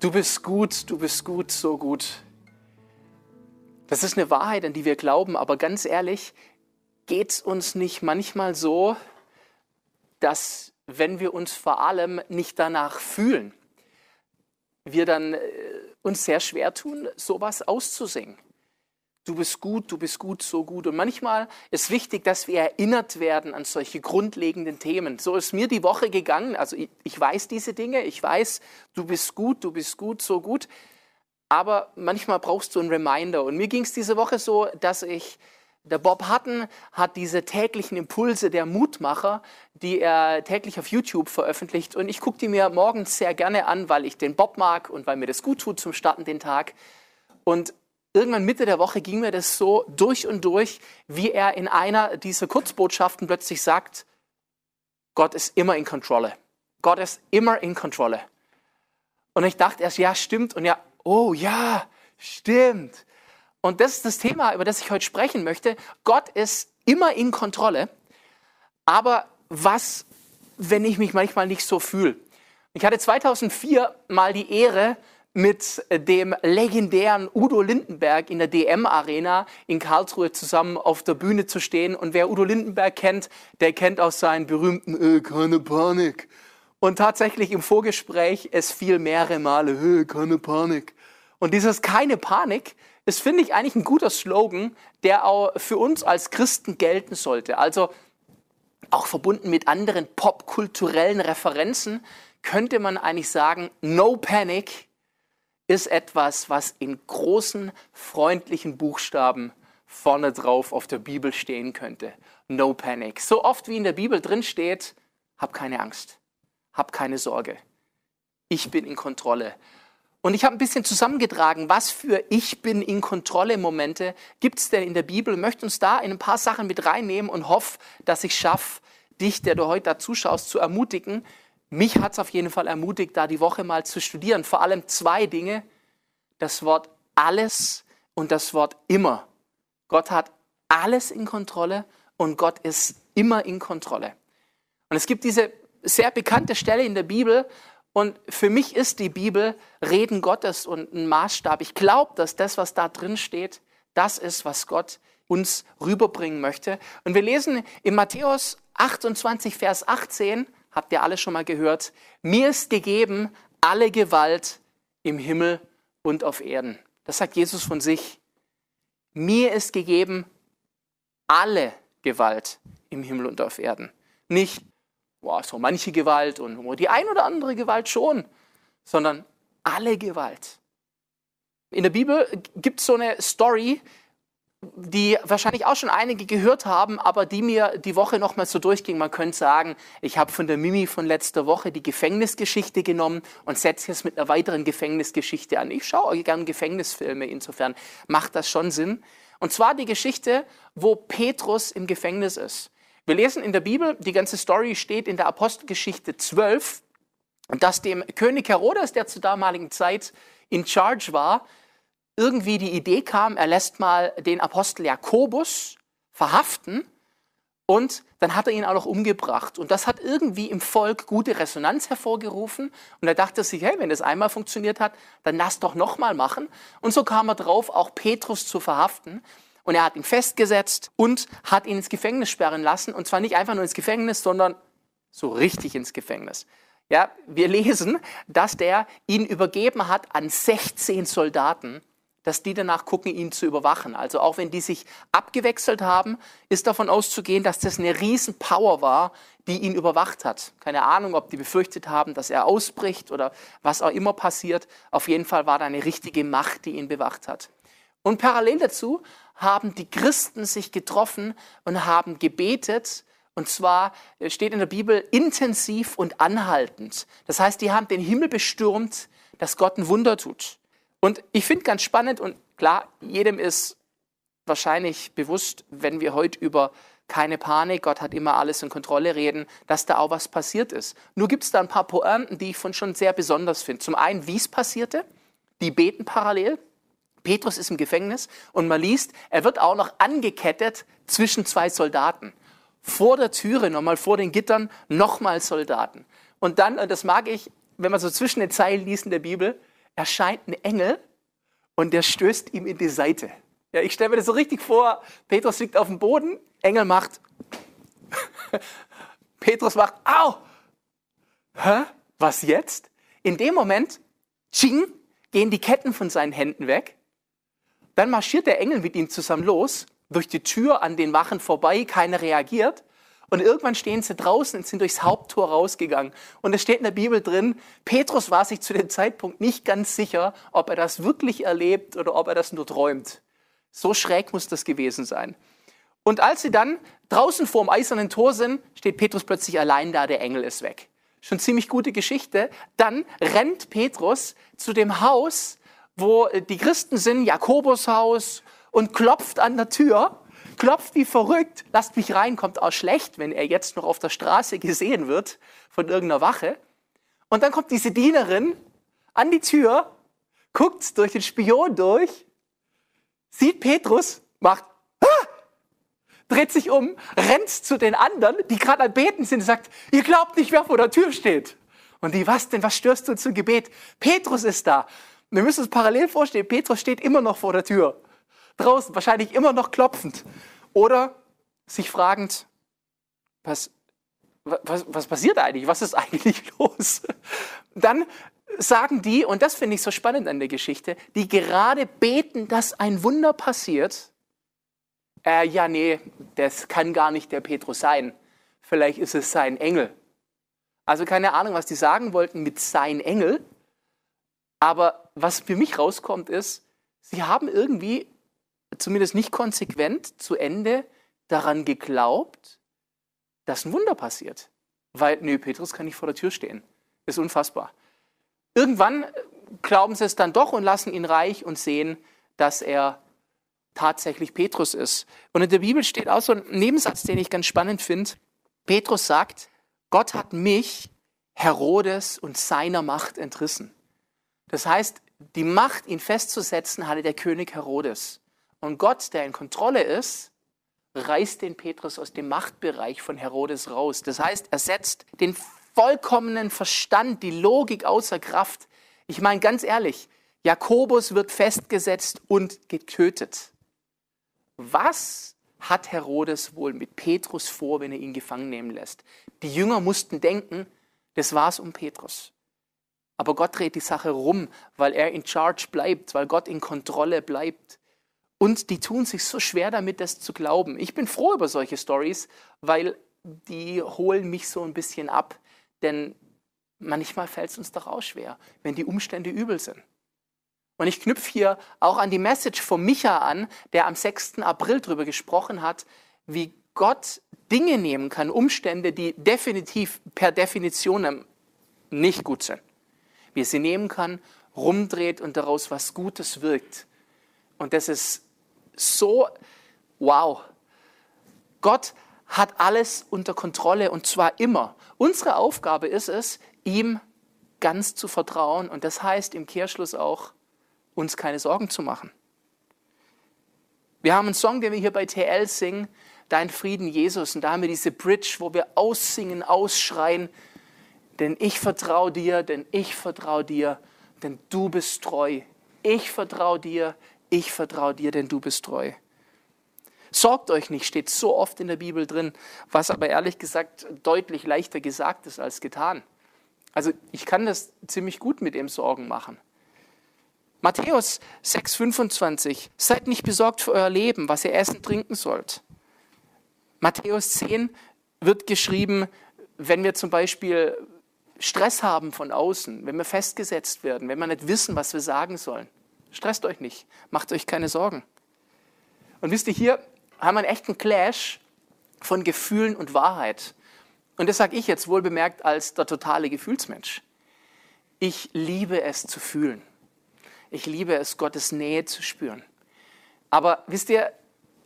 Du bist gut, du bist gut, so gut. Das ist eine Wahrheit, an die wir glauben, aber ganz ehrlich, geht es uns nicht manchmal so, dass wenn wir uns vor allem nicht danach fühlen, wir dann äh, uns sehr schwer tun, sowas auszusingen. Du bist gut, du bist gut, so gut. Und manchmal ist wichtig, dass wir erinnert werden an solche grundlegenden Themen. So ist mir die Woche gegangen. Also ich, ich weiß diese Dinge, ich weiß, du bist gut, du bist gut, so gut. Aber manchmal brauchst du einen Reminder. Und mir ging es diese Woche so, dass ich der Bob Hutton hat diese täglichen Impulse der Mutmacher, die er täglich auf YouTube veröffentlicht. Und ich gucke die mir morgens sehr gerne an, weil ich den Bob mag und weil mir das gut tut zum Starten den Tag. Und irgendwann Mitte der Woche ging mir das so durch und durch, wie er in einer dieser Kurzbotschaften plötzlich sagt, Gott ist immer in Kontrolle. Gott ist immer in Kontrolle. Und ich dachte erst, ja, stimmt. Und ja, oh ja, stimmt. Und das ist das Thema, über das ich heute sprechen möchte. Gott ist immer in Kontrolle. Aber was, wenn ich mich manchmal nicht so fühle? Ich hatte 2004 mal die Ehre, mit dem legendären Udo Lindenberg in der DM Arena in Karlsruhe zusammen auf der Bühne zu stehen. Und wer Udo Lindenberg kennt, der kennt auch seinen berühmten äh, keine Panik. Und tatsächlich im Vorgespräch es fiel mehrere Male, äh, keine Panik. Und dieses keine Panik das finde ich eigentlich ein guter Slogan, der auch für uns als Christen gelten sollte. Also auch verbunden mit anderen popkulturellen Referenzen könnte man eigentlich sagen, No Panic ist etwas, was in großen, freundlichen Buchstaben vorne drauf auf der Bibel stehen könnte. No Panic. So oft wie in der Bibel drin steht, hab keine Angst, hab keine Sorge. Ich bin in Kontrolle. Und ich habe ein bisschen zusammengetragen, was für Ich bin in Kontrolle Momente gibt es denn in der Bibel. Ich möchte uns da in ein paar Sachen mit reinnehmen und hoffe, dass ich schaffe, dich, der du heute da zuschaust, zu ermutigen. Mich hat es auf jeden Fall ermutigt, da die Woche mal zu studieren. Vor allem zwei Dinge. Das Wort alles und das Wort immer. Gott hat alles in Kontrolle und Gott ist immer in Kontrolle. Und es gibt diese sehr bekannte Stelle in der Bibel, und für mich ist die Bibel Reden Gottes und ein Maßstab. Ich glaube, dass das, was da drin steht, das ist, was Gott uns rüberbringen möchte. Und wir lesen in Matthäus 28, Vers 18, habt ihr alle schon mal gehört, mir ist gegeben alle Gewalt im Himmel und auf Erden. Das sagt Jesus von sich. Mir ist gegeben alle Gewalt im Himmel und auf Erden. Nicht boah, so manche Gewalt und die ein oder andere Gewalt schon, sondern alle Gewalt. In der Bibel gibt es so eine Story, die wahrscheinlich auch schon einige gehört haben, aber die mir die Woche nochmal so durchging. Man könnte sagen, ich habe von der Mimi von letzter Woche die Gefängnisgeschichte genommen und setze jetzt mit einer weiteren Gefängnisgeschichte an. Ich schaue gerne Gefängnisfilme, insofern macht das schon Sinn. Und zwar die Geschichte, wo Petrus im Gefängnis ist. Wir lesen in der Bibel, die ganze Story steht in der Apostelgeschichte 12, dass dem König Herodes, der zur damaligen Zeit in Charge war, irgendwie die Idee kam, er lässt mal den Apostel Jakobus verhaften und dann hat er ihn auch noch umgebracht. Und das hat irgendwie im Volk gute Resonanz hervorgerufen. Und er dachte sich, hey, wenn das einmal funktioniert hat, dann lass doch nochmal machen. Und so kam er drauf, auch Petrus zu verhaften. Und er hat ihn festgesetzt und hat ihn ins Gefängnis sperren lassen. Und zwar nicht einfach nur ins Gefängnis, sondern so richtig ins Gefängnis. Ja, wir lesen, dass der ihn übergeben hat an 16 Soldaten, dass die danach gucken, ihn zu überwachen. Also auch wenn die sich abgewechselt haben, ist davon auszugehen, dass das eine Riesenpower war, die ihn überwacht hat. Keine Ahnung, ob die befürchtet haben, dass er ausbricht oder was auch immer passiert. Auf jeden Fall war da eine richtige Macht, die ihn bewacht hat. Und parallel dazu haben die Christen sich getroffen und haben gebetet. Und zwar äh, steht in der Bibel intensiv und anhaltend. Das heißt, die haben den Himmel bestürmt, dass Gott ein Wunder tut. Und ich finde ganz spannend und klar, jedem ist wahrscheinlich bewusst, wenn wir heute über keine Panik, Gott hat immer alles in Kontrolle reden, dass da auch was passiert ist. Nur gibt es da ein paar Pointen, die ich von schon sehr besonders finde. Zum einen, wie es passierte, die beten parallel. Petrus ist im Gefängnis und man liest, er wird auch noch angekettet zwischen zwei Soldaten. Vor der Türe, nochmal vor den Gittern, nochmal Soldaten. Und dann, und das mag ich, wenn man so zwischen den Zeilen liest in der Bibel, erscheint ein Engel und der stößt ihm in die Seite. Ja, ich stelle mir das so richtig vor, Petrus liegt auf dem Boden, Engel macht, Petrus macht, au! Hä? Was jetzt? In dem Moment, tsching, gehen die Ketten von seinen Händen weg. Dann marschiert der Engel mit ihm zusammen los, durch die Tür an den Wachen vorbei, keiner reagiert. Und irgendwann stehen sie draußen und sind durchs Haupttor rausgegangen. Und es steht in der Bibel drin, Petrus war sich zu dem Zeitpunkt nicht ganz sicher, ob er das wirklich erlebt oder ob er das nur träumt. So schräg muss das gewesen sein. Und als sie dann draußen vor dem eisernen Tor sind, steht Petrus plötzlich allein da, der Engel ist weg. Schon ziemlich gute Geschichte. Dann rennt Petrus zu dem Haus, wo die Christen sind, Jakobus Haus, und klopft an der Tür klopft wie verrückt, lasst mich rein, kommt auch schlecht, wenn er jetzt noch auf der Straße gesehen wird von irgendeiner Wache. Und dann kommt diese Dienerin an die Tür, guckt durch den Spion durch, sieht Petrus, macht, ah! dreht sich um, rennt zu den anderen, die gerade am Beten sind, sagt, ihr glaubt nicht, wer vor der Tür steht. Und die, was denn, was störst du zum Gebet? Petrus ist da. Wir müssen uns parallel vorstellen, Petrus steht immer noch vor der Tür draußen, wahrscheinlich immer noch klopfend. Oder sich fragend, was, was, was passiert eigentlich? Was ist eigentlich los? Dann sagen die, und das finde ich so spannend an der Geschichte, die gerade beten, dass ein Wunder passiert. Äh, ja, nee, das kann gar nicht der Petrus sein. Vielleicht ist es sein Engel. Also keine Ahnung, was die sagen wollten mit sein Engel. Aber was für mich rauskommt, ist, sie haben irgendwie zumindest nicht konsequent zu Ende daran geglaubt, dass ein Wunder passiert. Weil, nö, Petrus kann nicht vor der Tür stehen. Ist unfassbar. Irgendwann glauben sie es dann doch und lassen ihn reich und sehen, dass er tatsächlich Petrus ist. Und in der Bibel steht auch so ein Nebensatz, den ich ganz spannend finde. Petrus sagt, Gott hat mich, Herodes und seiner Macht entrissen. Das heißt, die Macht, ihn festzusetzen, hatte der König Herodes. Und Gott, der in Kontrolle ist, reißt den Petrus aus dem Machtbereich von Herodes raus. Das heißt, er setzt den vollkommenen Verstand, die Logik außer Kraft. Ich meine ganz ehrlich, Jakobus wird festgesetzt und getötet. Was hat Herodes wohl mit Petrus vor, wenn er ihn gefangen nehmen lässt? Die Jünger mussten denken, das war's um Petrus. Aber Gott dreht die Sache rum, weil er in Charge bleibt, weil Gott in Kontrolle bleibt. Und die tun sich so schwer damit, das zu glauben. Ich bin froh über solche Stories, weil die holen mich so ein bisschen ab. Denn manchmal fällt es uns doch auch schwer, wenn die Umstände übel sind. Und ich knüpfe hier auch an die Message von Micha an, der am 6. April darüber gesprochen hat, wie Gott Dinge nehmen kann, Umstände, die definitiv per Definition nicht gut sind. Wie er sie nehmen kann, rumdreht und daraus was Gutes wirkt. Und das ist so, wow. Gott hat alles unter Kontrolle und zwar immer. Unsere Aufgabe ist es, ihm ganz zu vertrauen und das heißt im Kehrschluss auch, uns keine Sorgen zu machen. Wir haben einen Song, den wir hier bei TL singen, Dein Frieden Jesus, und da haben wir diese Bridge, wo wir aussingen, ausschreien, denn ich vertraue dir, denn ich vertraue dir, denn du bist treu. Ich vertraue dir, ich vertraue dir, denn du bist treu. Sorgt euch nicht, steht so oft in der Bibel drin, was aber ehrlich gesagt deutlich leichter gesagt ist als getan. Also ich kann das ziemlich gut mit dem Sorgen machen. Matthäus 6,25, seid nicht besorgt für euer Leben, was ihr essen, trinken sollt. Matthäus 10 wird geschrieben, wenn wir zum Beispiel Stress haben von außen, wenn wir festgesetzt werden, wenn wir nicht wissen, was wir sagen sollen. Stresst euch nicht, macht euch keine Sorgen. Und wisst ihr, hier haben wir einen echten Clash von Gefühlen und Wahrheit. Und das sage ich jetzt wohl bemerkt als der totale Gefühlsmensch. Ich liebe es zu fühlen. Ich liebe es, Gottes Nähe zu spüren. Aber wisst ihr,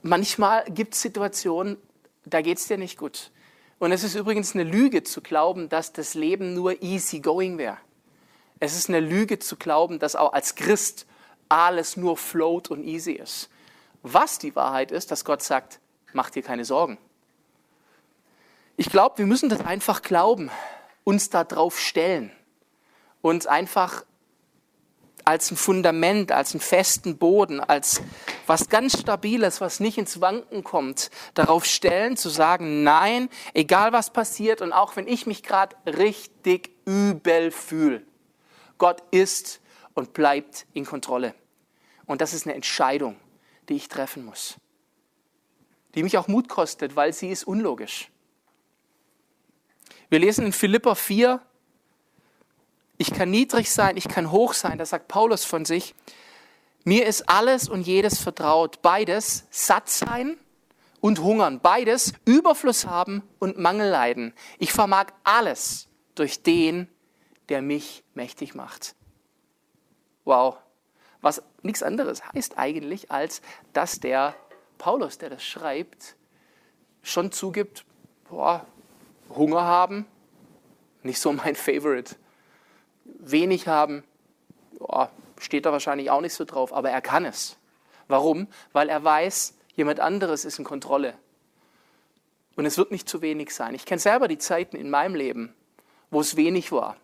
manchmal gibt es Situationen, da geht es dir nicht gut. Und es ist übrigens eine Lüge zu glauben, dass das Leben nur easy going wäre. Es ist eine Lüge zu glauben, dass auch als Christ alles nur float und easy ist. Was die Wahrheit ist, dass Gott sagt, mach dir keine Sorgen. Ich glaube, wir müssen das einfach glauben, uns da drauf stellen und einfach als ein Fundament, als einen festen Boden, als was ganz Stabiles, was nicht ins Wanken kommt, darauf stellen, zu sagen, nein, egal was passiert und auch wenn ich mich gerade richtig übel fühle, Gott ist und bleibt in Kontrolle. Und das ist eine Entscheidung, die ich treffen muss, die mich auch Mut kostet, weil sie ist unlogisch. Wir lesen in Philippa 4, ich kann niedrig sein, ich kann hoch sein, das sagt Paulus von sich. Mir ist alles und jedes vertraut. Beides satt sein und hungern. Beides Überfluss haben und Mangel leiden. Ich vermag alles durch den, der mich mächtig macht. Wow. Was nichts anderes heißt eigentlich, als dass der Paulus, der das schreibt, schon zugibt, boah, Hunger haben, nicht so mein Favorite wenig haben, oh, steht da wahrscheinlich auch nicht so drauf, aber er kann es. Warum? Weil er weiß, jemand anderes ist in Kontrolle. Und es wird nicht zu wenig sein. Ich kenne selber die Zeiten in meinem Leben, wo es wenig war.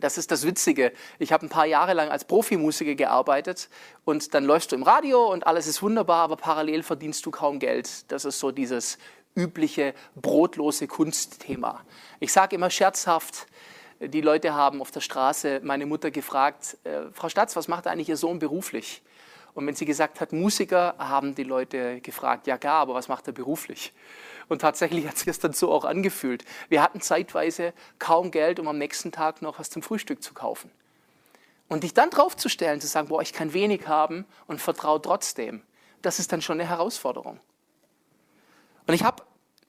Das ist das Witzige. Ich habe ein paar Jahre lang als Profimusiker gearbeitet und dann läufst du im Radio und alles ist wunderbar, aber parallel verdienst du kaum Geld. Das ist so dieses übliche brotlose Kunstthema. Ich sage immer scherzhaft, die Leute haben auf der Straße meine Mutter gefragt, äh, Frau Statz, was macht eigentlich Ihr Sohn beruflich? Und wenn sie gesagt hat, Musiker, haben die Leute gefragt, ja klar, aber was macht er beruflich? Und tatsächlich hat sich das dann so auch angefühlt. Wir hatten zeitweise kaum Geld, um am nächsten Tag noch was zum Frühstück zu kaufen. Und dich dann draufzustellen, zu sagen, boah, ich kann wenig haben und vertraue trotzdem, das ist dann schon eine Herausforderung. Und ich habe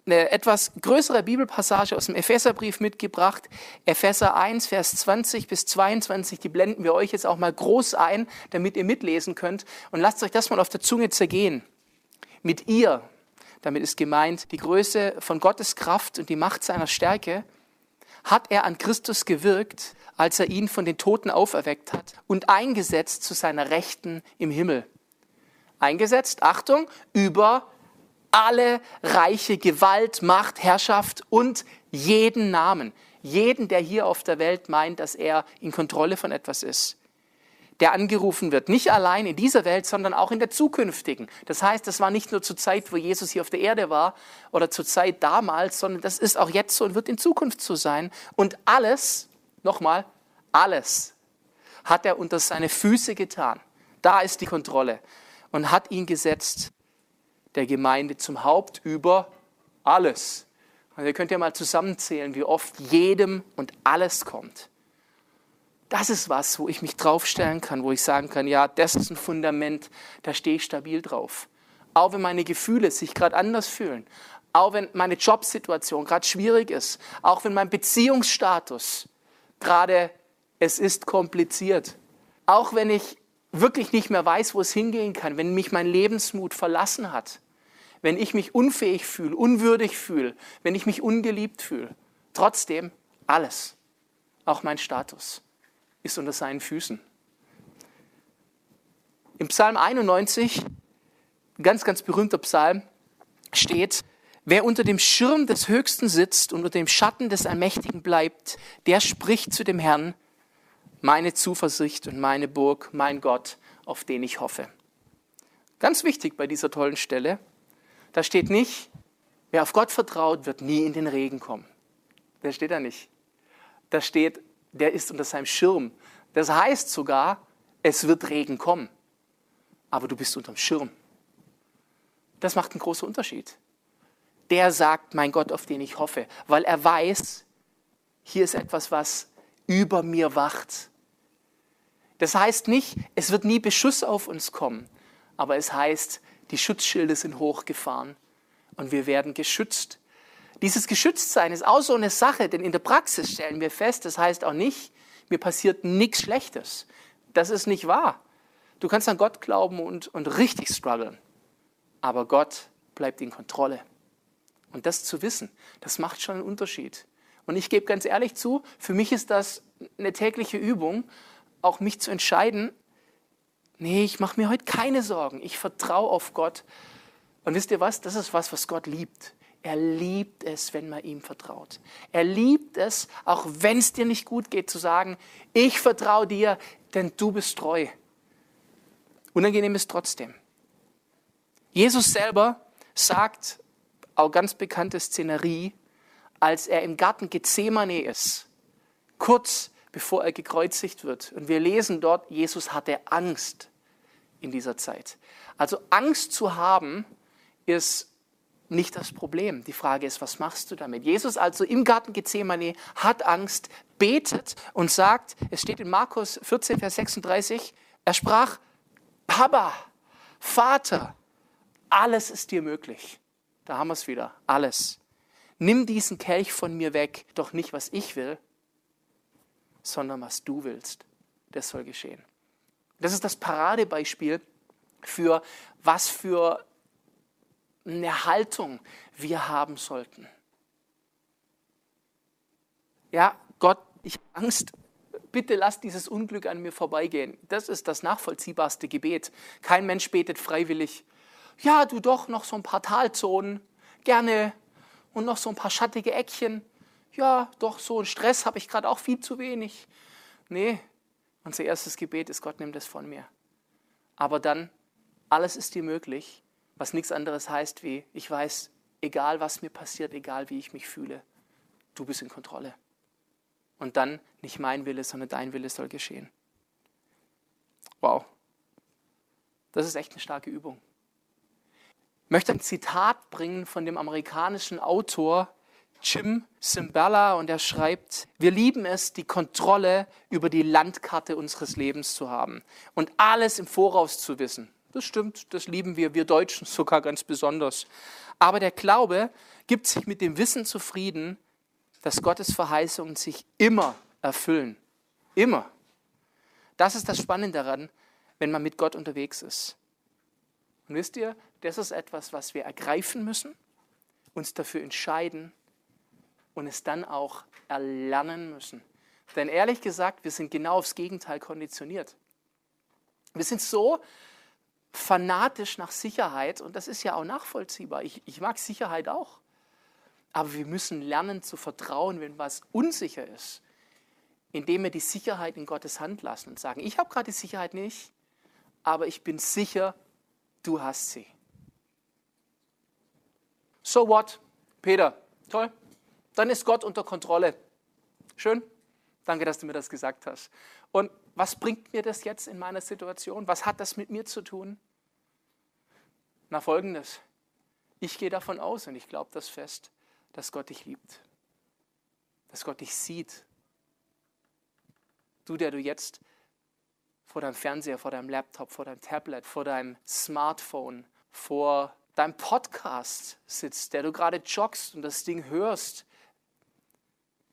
eine etwas größere Bibelpassage aus dem Epheserbrief mitgebracht. Epheser 1, Vers 20 bis 22, die blenden wir euch jetzt auch mal groß ein, damit ihr mitlesen könnt. Und lasst euch das mal auf der Zunge zergehen. Mit ihr, damit ist gemeint die Größe von Gottes Kraft und die Macht seiner Stärke, hat er an Christus gewirkt, als er ihn von den Toten auferweckt hat und eingesetzt zu seiner Rechten im Himmel. Eingesetzt, Achtung, über alle reiche Gewalt, Macht, Herrschaft und jeden Namen. Jeden, der hier auf der Welt meint, dass er in Kontrolle von etwas ist. Der angerufen wird, nicht allein in dieser Welt, sondern auch in der zukünftigen. Das heißt, das war nicht nur zur Zeit, wo Jesus hier auf der Erde war oder zur Zeit damals, sondern das ist auch jetzt so und wird in Zukunft so sein. Und alles, nochmal, alles hat er unter seine Füße getan. Da ist die Kontrolle und hat ihn gesetzt der Gemeinde zum Haupt über alles. Also ihr könnt ja mal zusammenzählen, wie oft jedem und alles kommt. Das ist was, wo ich mich draufstellen kann, wo ich sagen kann, ja, das ist ein Fundament, da stehe ich stabil drauf. Auch wenn meine Gefühle sich gerade anders fühlen, auch wenn meine Jobsituation gerade schwierig ist, auch wenn mein Beziehungsstatus gerade, es ist kompliziert, auch wenn ich wirklich nicht mehr weiß, wo es hingehen kann, wenn mich mein Lebensmut verlassen hat, wenn ich mich unfähig fühle, unwürdig fühle, wenn ich mich ungeliebt fühle. Trotzdem alles, auch mein Status, ist unter seinen Füßen. Im Psalm 91, ganz, ganz berühmter Psalm, steht, wer unter dem Schirm des Höchsten sitzt und unter dem Schatten des Allmächtigen bleibt, der spricht zu dem Herrn, meine Zuversicht und meine Burg, mein Gott, auf den ich hoffe. Ganz wichtig bei dieser tollen Stelle, da steht nicht, wer auf Gott vertraut, wird nie in den Regen kommen. Das steht da nicht. Da steht, der ist unter seinem Schirm. Das heißt sogar, es wird Regen kommen. Aber du bist unterm Schirm. Das macht einen großen Unterschied. Der sagt, mein Gott, auf den ich hoffe, weil er weiß, hier ist etwas, was über mir wacht. Das heißt nicht, es wird nie Beschuss auf uns kommen, aber es heißt, die Schutzschilde sind hochgefahren und wir werden geschützt. Dieses Geschütztsein ist auch so eine Sache, denn in der Praxis stellen wir fest, das heißt auch nicht, mir passiert nichts Schlechtes. Das ist nicht wahr. Du kannst an Gott glauben und, und richtig strugglen, aber Gott bleibt in Kontrolle. Und das zu wissen, das macht schon einen Unterschied. Und ich gebe ganz ehrlich zu, für mich ist das eine tägliche Übung, auch mich zu entscheiden, Nee, ich mache mir heute keine Sorgen. Ich vertraue auf Gott. Und wisst ihr was? Das ist was, was Gott liebt. Er liebt es, wenn man ihm vertraut. Er liebt es, auch wenn es dir nicht gut geht, zu sagen, ich vertraue dir, denn du bist treu. Unangenehm ist trotzdem. Jesus selber sagt, auch ganz bekannte Szenerie, als er im Garten Gethsemane ist, kurz bevor er gekreuzigt wird. Und wir lesen dort, Jesus hatte Angst in dieser Zeit. Also Angst zu haben ist nicht das Problem. Die Frage ist, was machst du damit? Jesus also im Garten Gethsemane hat Angst, betet und sagt, es steht in Markus 14, Vers 36, er sprach, Papa, Vater, alles ist dir möglich. Da haben wir es wieder, alles. Nimm diesen Kelch von mir weg, doch nicht, was ich will, sondern was du willst. Das soll geschehen. Das ist das Paradebeispiel für was für eine Haltung wir haben sollten. Ja, Gott, ich habe Angst, bitte lass dieses Unglück an mir vorbeigehen. Das ist das nachvollziehbarste Gebet. Kein Mensch betet freiwillig. Ja, du doch, noch so ein paar Talzonen, gerne. Und noch so ein paar schattige Eckchen. Ja, doch, so einen Stress habe ich gerade auch viel zu wenig. Nee, unser erstes Gebet ist, Gott, nimm das von mir. Aber dann, alles ist dir möglich was nichts anderes heißt wie, ich weiß, egal was mir passiert, egal wie ich mich fühle, du bist in Kontrolle. Und dann nicht mein Wille, sondern dein Wille soll geschehen. Wow. Das ist echt eine starke Übung. Ich möchte ein Zitat bringen von dem amerikanischen Autor Jim Simbala und er schreibt, wir lieben es, die Kontrolle über die Landkarte unseres Lebens zu haben und alles im Voraus zu wissen. Das stimmt, das lieben wir, wir Deutschen sogar ganz besonders. Aber der Glaube gibt sich mit dem Wissen zufrieden, dass Gottes Verheißungen sich immer erfüllen. Immer. Das ist das Spannende daran, wenn man mit Gott unterwegs ist. Und wisst ihr, das ist etwas, was wir ergreifen müssen, uns dafür entscheiden und es dann auch erlernen müssen. Denn ehrlich gesagt, wir sind genau aufs Gegenteil konditioniert. Wir sind so fanatisch nach Sicherheit und das ist ja auch nachvollziehbar. Ich, ich mag Sicherheit auch. Aber wir müssen lernen zu vertrauen, wenn was unsicher ist, indem wir die Sicherheit in Gottes Hand lassen und sagen, ich habe gerade die Sicherheit nicht, aber ich bin sicher, du hast sie. So what? Peter, toll. Dann ist Gott unter Kontrolle. Schön. Danke, dass du mir das gesagt hast. Und was bringt mir das jetzt in meiner Situation? Was hat das mit mir zu tun? Na folgendes. Ich gehe davon aus und ich glaube das fest, dass Gott dich liebt. Dass Gott dich sieht. Du, der du jetzt vor deinem Fernseher, vor deinem Laptop, vor deinem Tablet, vor deinem Smartphone, vor deinem Podcast sitzt, der du gerade joggst und das Ding hörst.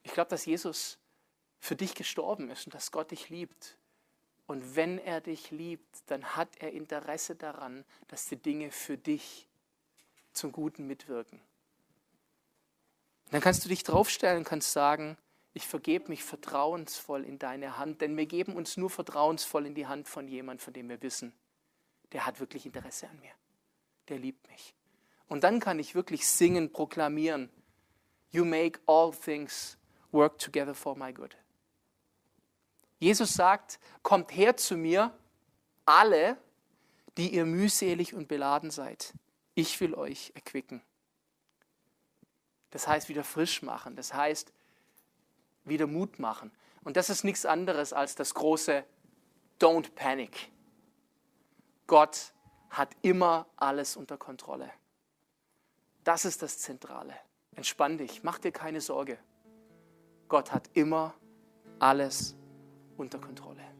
Ich glaube, dass Jesus für dich gestorben ist und dass Gott dich liebt und wenn er dich liebt, dann hat er Interesse daran, dass die Dinge für dich zum Guten mitwirken. Dann kannst du dich draufstellen und kannst sagen, ich vergebe mich vertrauensvoll in deine Hand, denn wir geben uns nur vertrauensvoll in die Hand von jemandem, von dem wir wissen, der hat wirklich Interesse an mir, der liebt mich. Und dann kann ich wirklich singen, proklamieren, You make all things work together for my good. Jesus sagt, kommt her zu mir, alle, die ihr mühselig und beladen seid. Ich will euch erquicken. Das heißt wieder frisch machen, das heißt wieder Mut machen. Und das ist nichts anderes als das große Don't Panic. Gott hat immer alles unter Kontrolle. Das ist das Zentrale. Entspann dich, mach dir keine Sorge. Gott hat immer alles unter Kontrolle.